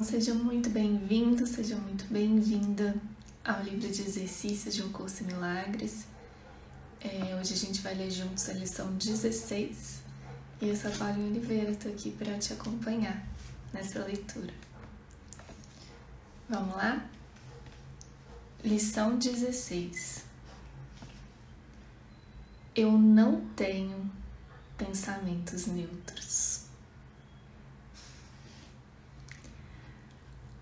Seja muito bem-vindo, seja muito bem-vinda ao livro de exercícios de Um Curso em Milagres. É, hoje a gente vai ler juntos a lição 16 e eu sou a Paulinha Oliveira, estou aqui para te acompanhar nessa leitura. Vamos lá? Lição 16 Eu não tenho pensamentos neutros.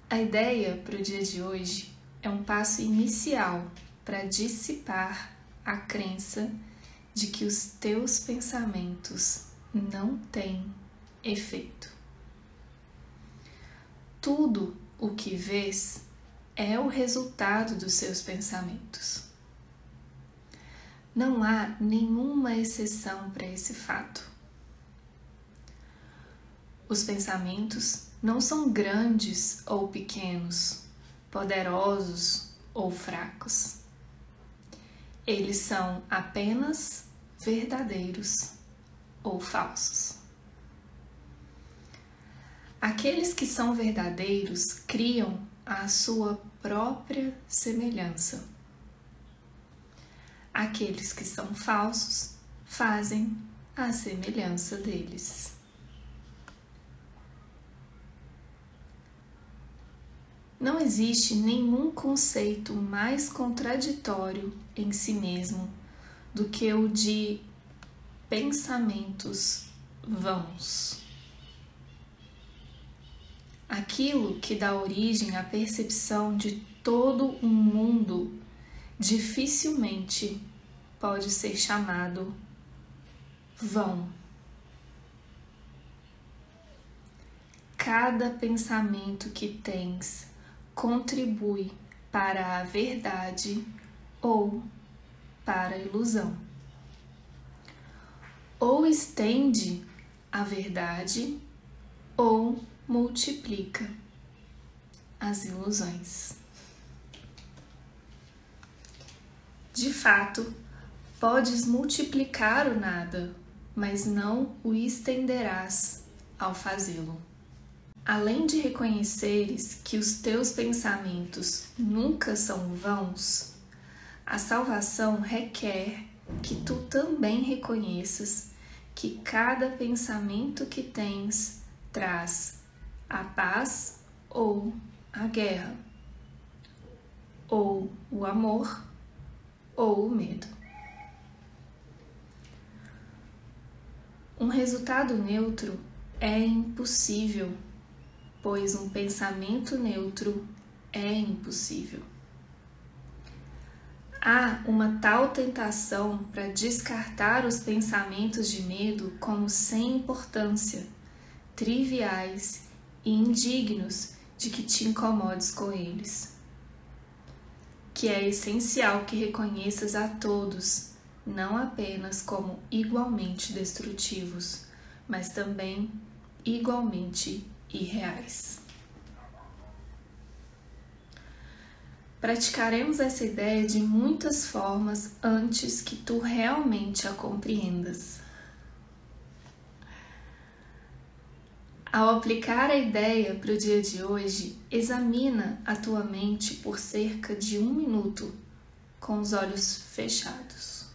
A ideia para o dia de hoje é um passo inicial para dissipar a crença de que os teus pensamentos não têm efeito. Tudo o que vês é o resultado dos seus pensamentos. Não há nenhuma exceção para esse fato. Os pensamentos não são grandes ou pequenos, poderosos ou fracos. Eles são apenas verdadeiros ou falsos. Aqueles que são verdadeiros criam a sua própria semelhança. Aqueles que são falsos fazem a semelhança deles. Não existe nenhum conceito mais contraditório em si mesmo do que o de pensamentos vãos. Aquilo que dá origem à percepção de todo um mundo dificilmente pode ser chamado vão. Cada pensamento que tens contribui para a verdade ou para a ilusão. Ou estende a verdade ou multiplica as ilusões. De fato, podes multiplicar o nada, mas não o estenderás ao fazê-lo. Além de reconheceres que os teus pensamentos nunca são vãos, a salvação requer que tu também reconheças que cada pensamento que tens traz a paz ou a guerra, ou o amor ou o medo. Um resultado neutro é impossível pois um pensamento neutro é impossível. Há uma tal tentação para descartar os pensamentos de medo como sem importância, triviais e indignos de que te incomodes com eles. Que é essencial que reconheças a todos, não apenas como igualmente destrutivos, mas também igualmente e reais. Praticaremos essa ideia de muitas formas antes que tu realmente a compreendas. Ao aplicar a ideia para o dia de hoje, examina a tua mente por cerca de um minuto com os olhos fechados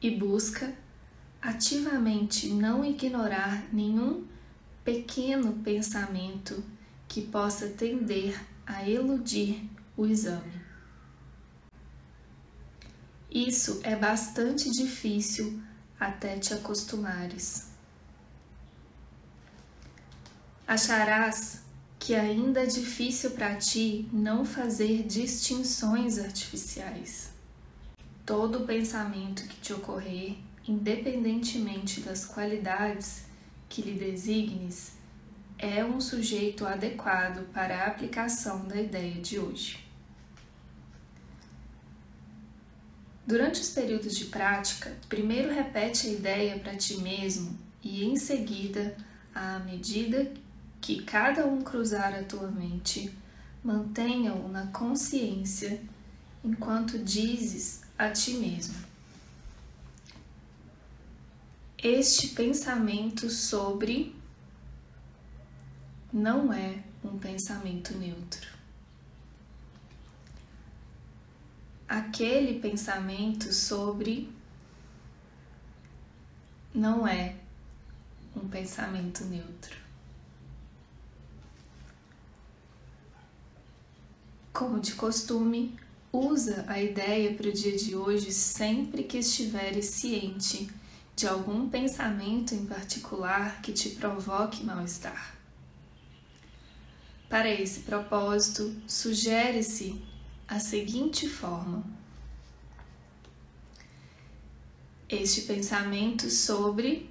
e busca ativamente não ignorar nenhum pequeno pensamento que possa tender a eludir o exame. Isso é bastante difícil até te acostumares. Acharás que ainda é difícil para ti não fazer distinções artificiais. Todo pensamento que te ocorrer independentemente das qualidades que lhe designes, é um sujeito adequado para a aplicação da ideia de hoje. Durante os períodos de prática, primeiro repete a ideia para ti mesmo e em seguida, à medida que cada um cruzar a tua mente, mantenha-o na consciência enquanto dizes a ti mesmo este pensamento sobre não é um pensamento neutro. Aquele pensamento sobre não é um pensamento neutro. Como de costume, usa a ideia para o dia de hoje sempre que estiveres ciente de algum pensamento em particular que te provoque mal-estar. Para esse propósito, sugere-se a seguinte forma: Este pensamento sobre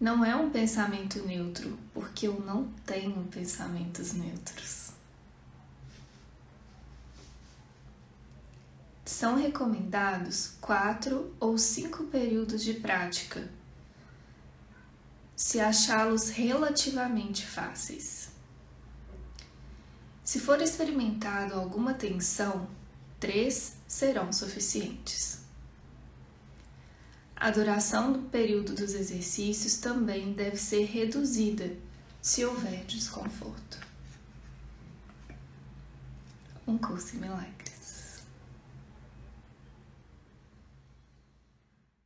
não é um pensamento neutro, porque eu não tenho pensamentos neutros. São recomendados quatro ou cinco períodos de prática, se achá-los relativamente fáceis. Se for experimentado alguma tensão, três serão suficientes. A duração do período dos exercícios também deve ser reduzida se houver desconforto. Um curso em milagre.